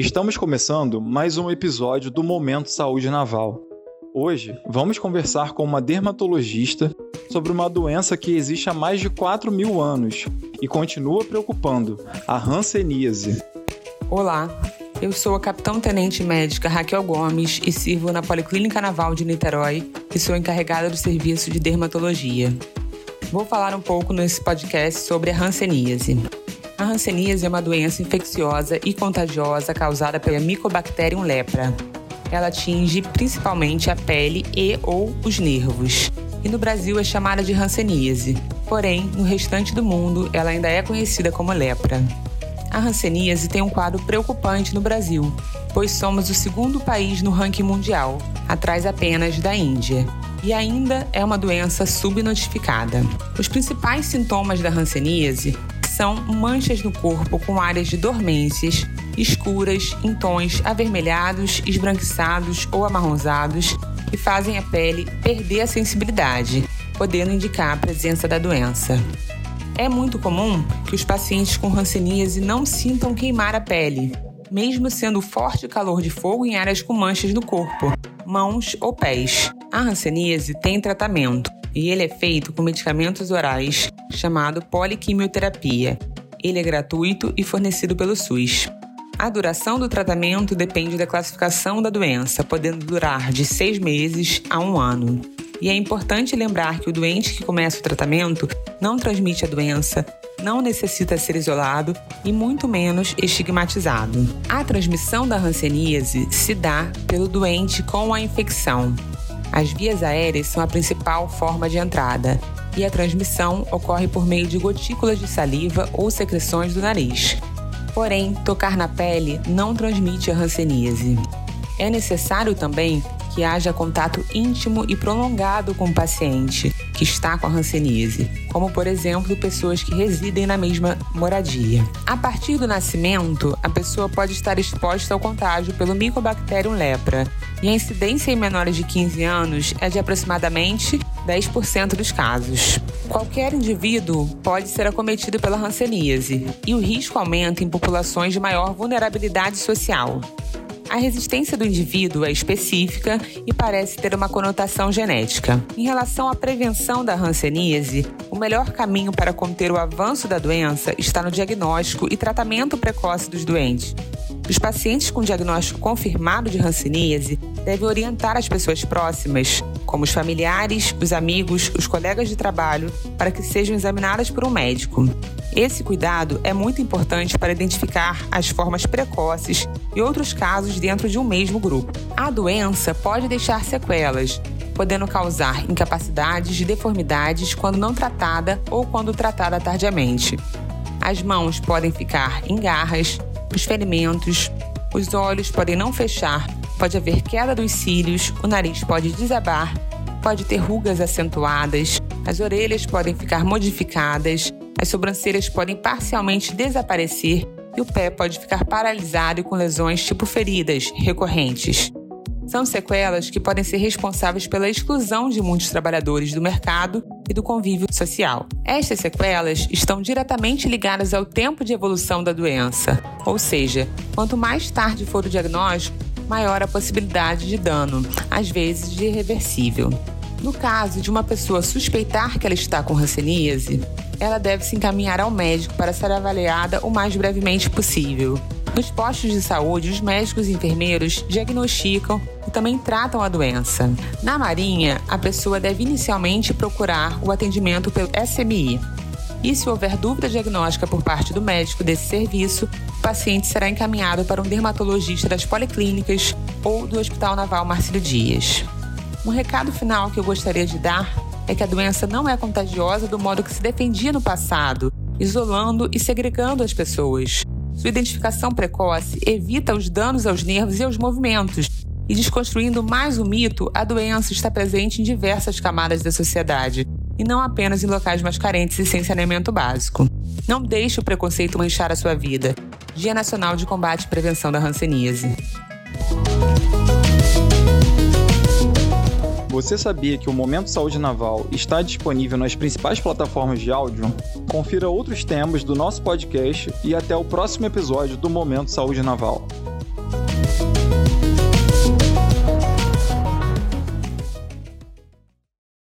Estamos começando mais um episódio do Momento Saúde Naval. Hoje vamos conversar com uma dermatologista sobre uma doença que existe há mais de 4 mil anos e continua preocupando, a hanseníase. Olá, eu sou a capitão-tenente médica Raquel Gomes e sirvo na Policlínica Naval de Niterói e sou encarregada do serviço de dermatologia. Vou falar um pouco nesse podcast sobre a hanseníase. A hanseníase é uma doença infecciosa e contagiosa causada pela Mycobacterium lepra. Ela atinge principalmente a pele e ou os nervos. E no Brasil é chamada de hanseníase. Porém, no restante do mundo, ela ainda é conhecida como lepra. A hanseníase tem um quadro preocupante no Brasil, pois somos o segundo país no ranking mundial, atrás apenas da Índia. E ainda é uma doença subnotificada. Os principais sintomas da hanseníase são manchas no corpo com áreas de dormências, escuras, em tons avermelhados, esbranquiçados ou amarronzados, que fazem a pele perder a sensibilidade, podendo indicar a presença da doença. É muito comum que os pacientes com hanseníase não sintam queimar a pele, mesmo sendo forte calor de fogo em áreas com manchas no corpo, mãos ou pés. A hanseníase tem tratamento e ele é feito com medicamentos orais chamado poliquimioterapia. Ele é gratuito e fornecido pelo SUS. A duração do tratamento depende da classificação da doença, podendo durar de seis meses a um ano. E é importante lembrar que o doente que começa o tratamento não transmite a doença, não necessita ser isolado e muito menos estigmatizado. A transmissão da hanseníase se dá pelo doente com a infecção. As vias aéreas são a principal forma de entrada e a transmissão ocorre por meio de gotículas de saliva ou secreções do nariz. Porém, tocar na pele não transmite a hanseníase. É necessário também que haja contato íntimo e prolongado com o paciente que está com a hanseníase, como por exemplo pessoas que residem na mesma moradia. A partir do nascimento, a pessoa pode estar exposta ao contágio pelo Mycobacterium lepra, e a incidência em menores de 15 anos é de aproximadamente 10% dos casos. Qualquer indivíduo pode ser acometido pela hanseníase, e o risco aumenta em populações de maior vulnerabilidade social. A resistência do indivíduo é específica e parece ter uma conotação genética. Em relação à prevenção da hanseníase, o melhor caminho para conter o avanço da doença está no diagnóstico e tratamento precoce dos doentes. Os pacientes com diagnóstico confirmado de hanseníase devem orientar as pessoas próximas, como os familiares, os amigos, os colegas de trabalho, para que sejam examinadas por um médico. Esse cuidado é muito importante para identificar as formas precoces e outros casos dentro de um mesmo grupo. A doença pode deixar sequelas, podendo causar incapacidades e deformidades quando não tratada ou quando tratada tardiamente. As mãos podem ficar em garras, os ferimentos, os olhos podem não fechar, pode haver queda dos cílios, o nariz pode desabar, pode ter rugas acentuadas, as orelhas podem ficar modificadas, as sobrancelhas podem parcialmente desaparecer e o pé pode ficar paralisado e com lesões tipo feridas recorrentes. São sequelas que podem ser responsáveis pela exclusão de muitos trabalhadores do mercado e do convívio social. Estas sequelas estão diretamente ligadas ao tempo de evolução da doença, ou seja, quanto mais tarde for o diagnóstico, maior a possibilidade de dano, às vezes de irreversível. No caso de uma pessoa suspeitar que ela está com hanseníase, ela deve se encaminhar ao médico para ser avaliada o mais brevemente possível. Nos postos de saúde, os médicos e enfermeiros diagnosticam e também tratam a doença. Na Marinha, a pessoa deve inicialmente procurar o atendimento pelo SMI. E se houver dúvida diagnóstica por parte do médico desse serviço, o paciente será encaminhado para um dermatologista das policlínicas ou do Hospital Naval Marcílio Dias. Um recado final que eu gostaria de dar é que a doença não é contagiosa do modo que se defendia no passado, isolando e segregando as pessoas. Sua identificação precoce evita os danos aos nervos e aos movimentos. E desconstruindo mais o mito, a doença está presente em diversas camadas da sociedade, e não apenas em locais mais carentes e sem saneamento básico. Não deixe o preconceito manchar a sua vida. Dia Nacional de Combate e Prevenção da Hanseníase. Você sabia que o Momento Saúde Naval está disponível nas principais plataformas de áudio? Confira outros temas do nosso podcast e até o próximo episódio do Momento Saúde Naval.